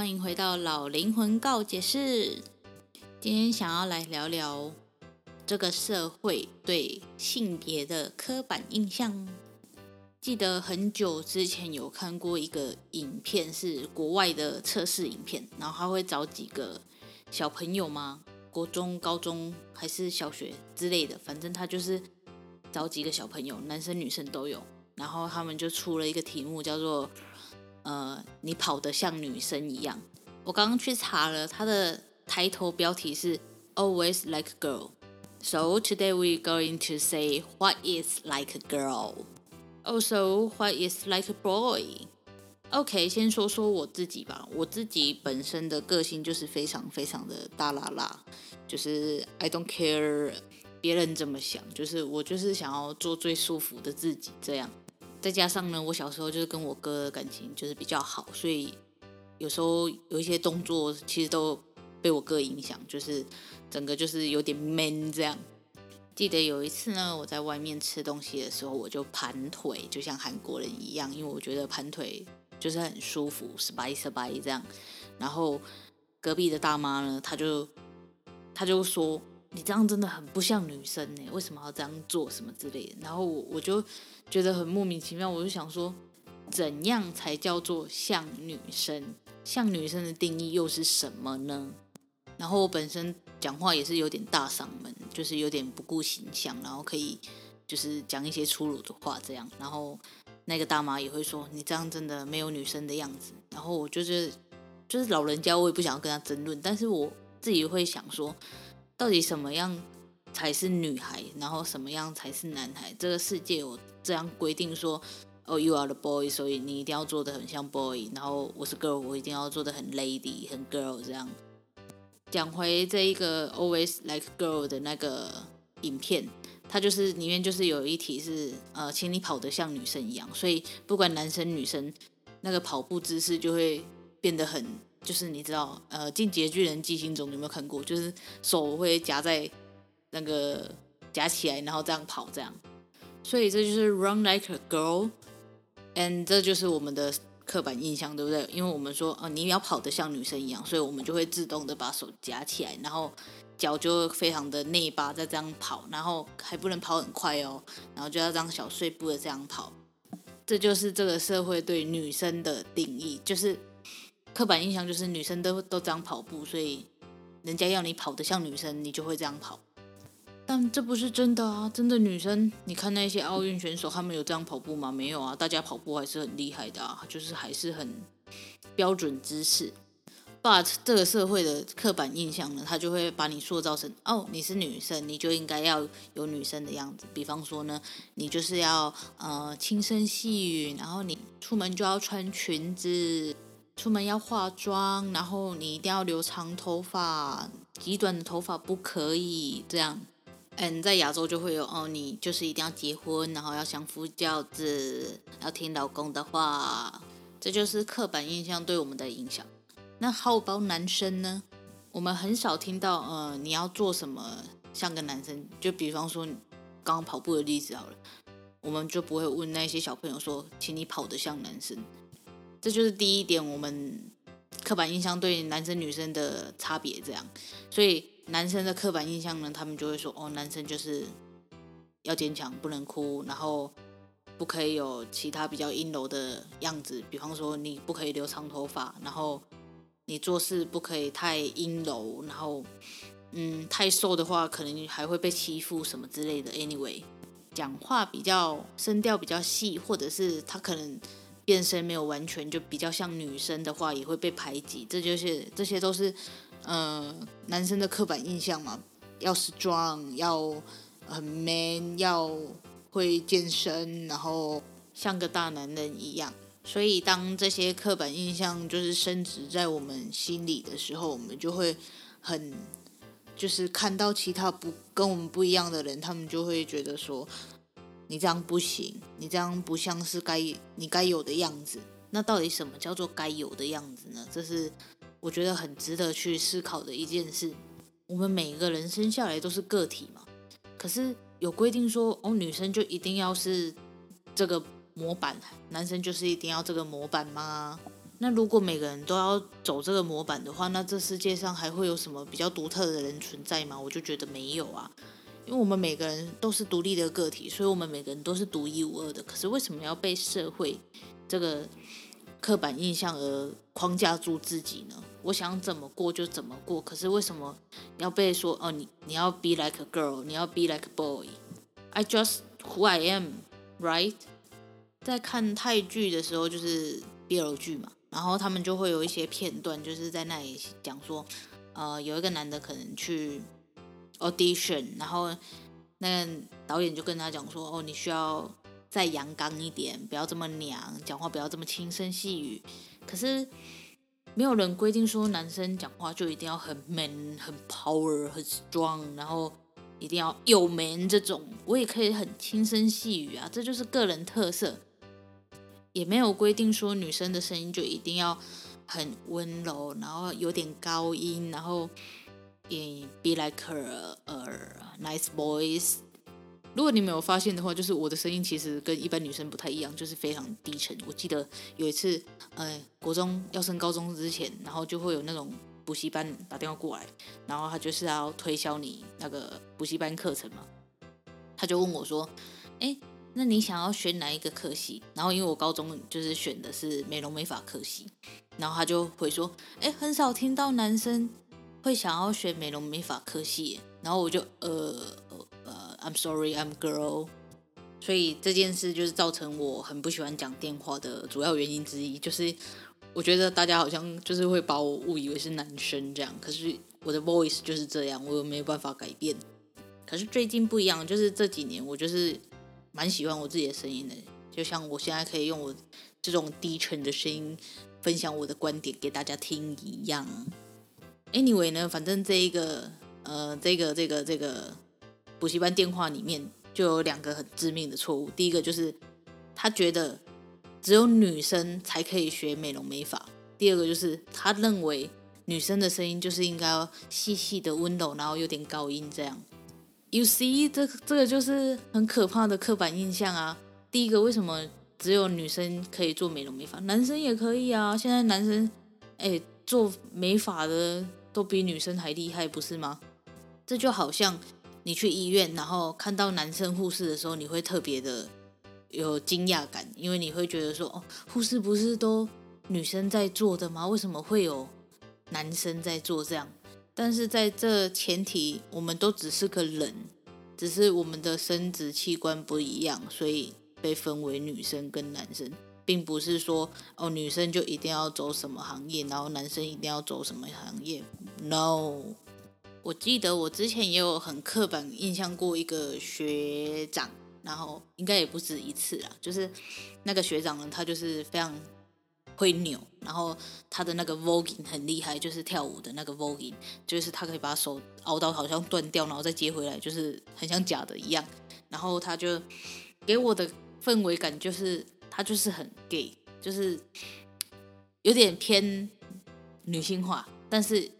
欢迎回到老灵魂告解室，今天想要来聊聊这个社会对性别的刻板印象。记得很久之前有看过一个影片，是国外的测试影片，然后他会找几个小朋友吗？国中、高中还是小学之类的，反正他就是找几个小朋友，男生女生都有，然后他们就出了一个题目，叫做“呃，你跑得像女生一样”。我刚刚去查了，它的抬头标题是 Always like a girl。So today we going to say what is like a girl. Also, what is like a boy? OK，先说说我自己吧。我自己本身的个性就是非常非常的大啦啦，就是 I don't care 别人怎么想，就是我就是想要做最舒服的自己这样。再加上呢，我小时候就是跟我哥的感情就是比较好，所以。有时候有一些动作其实都被我哥影响，就是整个就是有点 man 这样。记得有一次呢，我在外面吃东西的时候，我就盘腿，就像韩国人一样，因为我觉得盘腿就是很舒服，spy spy 这样。然后隔壁的大妈呢，她就她就说：“你这样真的很不像女生呢，为什么要这样做什么之类的？”然后我我就觉得很莫名其妙，我就想说，怎样才叫做像女生？像女生的定义又是什么呢？然后我本身讲话也是有点大嗓门，就是有点不顾形象，然后可以就是讲一些粗鲁的话这样。然后那个大妈也会说，你这样真的没有女生的样子。然后我就是就是老人家，我也不想要跟他争论，但是我自己会想说，到底什么样才是女孩，然后什么样才是男孩？这个世界有这样规定说。哦、you are the boy，所以你一定要做的很像 boy。然后我是 girl，我一定要做的很 lady，很 girl 这样。讲回这一个 Always like girl 的那个影片，它就是里面就是有一题是呃，请你跑得像女生一样。所以不管男生女生，那个跑步姿势就会变得很，就是你知道呃，进击的巨人寄生虫有没有看过？就是手会夹在那个夹起来，然后这样跑这样。所以这就是 Run like a girl，and，这就是我们的刻板印象，对不对？因为我们说，哦，你要跑得像女生一样，所以我们就会自动的把手夹起来，然后脚就非常的内八，再这样跑，然后还不能跑很快哦，然后就要这样小碎步的这样跑。这就是这个社会对女生的定义，就是刻板印象，就是女生都都这样跑步，所以人家要你跑得像女生，你就会这样跑。但这不是真的啊！真的女生，你看那些奥运选手，他们有这样跑步吗？没有啊！大家跑步还是很厉害的啊，就是还是很标准姿势。But 这个社会的刻板印象呢，他就会把你塑造成哦，你是女生，你就应该要有女生的样子。比方说呢，你就是要呃轻声细语，然后你出门就要穿裙子，出门要化妆，然后你一定要留长头发，极短的头发不可以这样。嗯，在亚洲就会有哦，你就是一定要结婚，然后要相夫教子，要听老公的话，这就是刻板印象对我们的影响。那好，包男生呢？我们很少听到，呃，你要做什么像个男生，就比方说刚刚跑步的例子好了，我们就不会问那些小朋友说，请你跑得像男生。这就是第一点，我们刻板印象对男生女生的差别，这样，所以。男生的刻板印象呢，他们就会说哦，男生就是要坚强，不能哭，然后不可以有其他比较阴柔的样子，比方说你不可以留长头发，然后你做事不可以太阴柔，然后嗯，太瘦的话可能还会被欺负什么之类的。Anyway，讲话比较声调比较细，或者是他可能变身没有完全就比较像女生的话，也会被排挤。这就是这些都是呃男生的刻板印象嘛，要 strong，要很 man，要会健身，然后像个大男人一样。所以，当这些刻板印象就是升值在我们心里的时候，我们就会很，就是看到其他不跟我们不一样的人，他们就会觉得说，你这样不行，你这样不像是该你该有的样子。那到底什么叫做该有的样子呢？这是我觉得很值得去思考的一件事。我们每一个人生下来都是个体嘛，可是有规定说，哦，女生就一定要是这个。模板，男生就是一定要这个模板吗？那如果每个人都要走这个模板的话，那这世界上还会有什么比较独特的人存在吗？我就觉得没有啊，因为我们每个人都是独立的个体，所以我们每个人都是独一无二的。可是为什么要被社会这个刻板印象而框架住自己呢？我想怎么过就怎么过，可是为什么要被说哦？你你要 be like a girl，你要 be like a boy？I just who I am，right？在看泰剧的时候，就是 BL 剧嘛，然后他们就会有一些片段，就是在那里讲说，呃，有一个男的可能去 audition，然后那导演就跟他讲说，哦，你需要再阳刚一点，不要这么娘，讲话不要这么轻声细语。可是没有人规定说男生讲话就一定要很 man、很 power、很 strong，然后一定要有 man 这种，我也可以很轻声细语啊，这就是个人特色。也没有规定说女生的声音就一定要很温柔，然后有点高音，然后也 be like a, a nice voice。如果你没有发现的话，就是我的声音其实跟一般女生不太一样，就是非常低沉。我记得有一次，呃，国中要升高中之前，然后就会有那种补习班打电话过来，然后他就是要推销你那个补习班课程嘛，他就问我说：“哎。”那你想要选哪一个科系？然后因为我高中就是选的是美容美发科系，然后他就会说：“哎，很少听到男生会想要学美容美发科系。”然后我就呃呃，I'm sorry, I'm girl。所以这件事就是造成我很不喜欢讲电话的主要原因之一，就是我觉得大家好像就是会把我误以为是男生这样，可是我的 voice 就是这样，我又没有办法改变。可是最近不一样，就是这几年我就是。蛮喜欢我自己的声音的，就像我现在可以用我这种低沉的声音分享我的观点给大家听一样。Anyway 呢，反正这一个呃，这个这个这个补习班电话里面就有两个很致命的错误。第一个就是他觉得只有女生才可以学美容美发；第二个就是他认为女生的声音就是应该要细细的温柔，然后有点高音这样。You see，这这个就是很可怕的刻板印象啊！第一个，为什么只有女生可以做美容美发，男生也可以啊？现在男生哎做美发的都比女生还厉害，不是吗？这就好像你去医院，然后看到男生护士的时候，你会特别的有惊讶感，因为你会觉得说，哦，护士不是都女生在做的吗？为什么会有男生在做这样？但是在这前提，我们都只是个人，只是我们的生殖器官不一样，所以被分为女生跟男生，并不是说哦，女生就一定要走什么行业，然后男生一定要走什么行业。No，我记得我之前也有很刻板印象过一个学长，然后应该也不止一次啦，就是那个学长呢，他就是非常。会扭，然后他的那个 voguing 很厉害，就是跳舞的那个 voguing，就是他可以把手凹到好像断掉，然后再接回来，就是很像假的一样。然后他就给我的氛围感就是他就是很 gay，就是 有点偏女性化，但是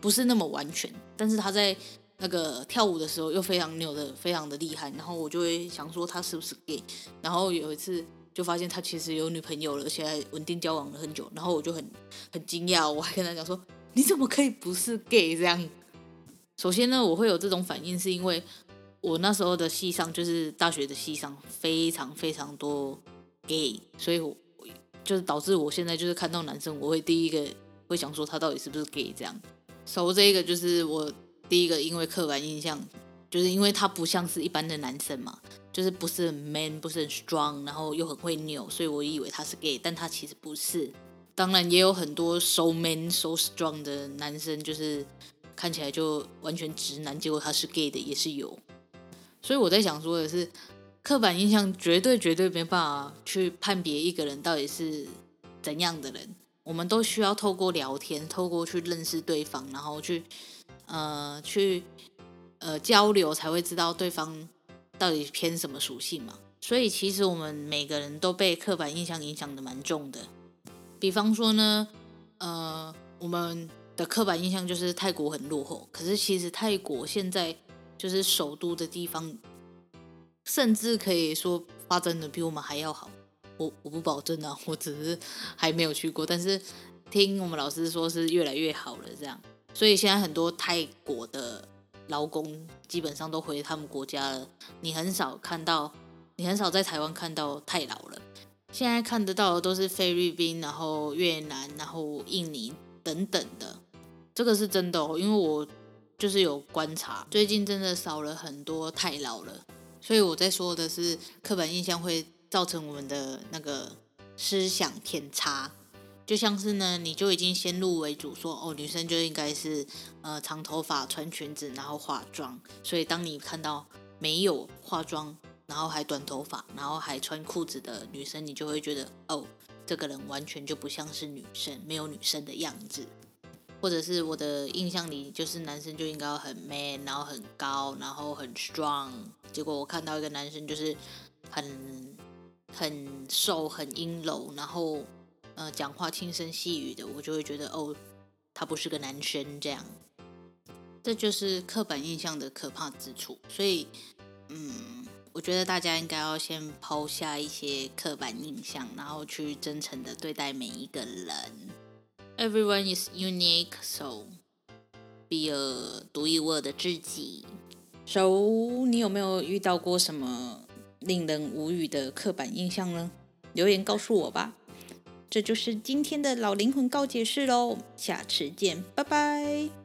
不是那么完全。但是他在那个跳舞的时候又非常扭的非常的厉害，然后我就会想说他是不是 gay。然后有一次。就发现他其实有女朋友了，而且还稳定交往了很久，然后我就很很惊讶，我还跟他讲说：“你怎么可以不是 gay 这样？”首先呢，我会有这种反应，是因为我那时候的戏上就是大学的戏上非常非常多 gay，所以我就是导致我现在就是看到男生，我会第一个会想说他到底是不是 gay 这样。So 这个就是我第一个因为刻板印象，就是因为他不像是一般的男生嘛，就是不是很 man，不是很 strong，然后又很会扭，所以我以为他是 gay，但他其实不是。当然也有很多 so man so strong 的男生，就是看起来就完全直男，结果他是 gay 的也是有。所以我在想说的是，刻板印象绝对绝对没办法去判别一个人到底是怎样的人。我们都需要透过聊天，透过去认识对方，然后去呃去呃交流，才会知道对方到底偏什么属性嘛。所以其实我们每个人都被刻板印象影响的蛮重的。比方说呢，呃，我们的刻板印象就是泰国很落后，可是其实泰国现在就是首都的地方，甚至可以说发展的比我们还要好。我我不保证啊，我只是还没有去过，但是听我们老师说是越来越好了这样。所以现在很多泰国的劳工基本上都回他们国家了，你很少看到，你很少在台湾看到泰劳了。现在看得到的都是菲律宾，然后越南，然后印尼等等的，这个是真的哦，因为我就是有观察，最近真的少了很多泰劳了，所以我在说的是刻板印象会造成我们的那个思想偏差，就像是呢，你就已经先入为主说，哦，女生就应该是呃长头发、穿裙子，然后化妆，所以当你看到没有化妆。然后还短头发，然后还穿裤子的女生，你就会觉得哦，这个人完全就不像是女生，没有女生的样子。或者是我的印象里，就是男生就应该很 man，然后很高，然后很 strong。结果我看到一个男生就是很很瘦，很阴柔，然后呃讲话轻声细语的，我就会觉得哦，他不是个男生这样。这就是刻板印象的可怕之处。所以，嗯。我觉得大家应该要先抛下一些刻板印象，然后去真诚的对待每一个人。Everyone is unique, so be a 独一无二的自己。So，你有没有遇到过什么令人无语的刻板印象呢？留言告诉我吧。这就是今天的老灵魂告解室喽，下次见，拜拜。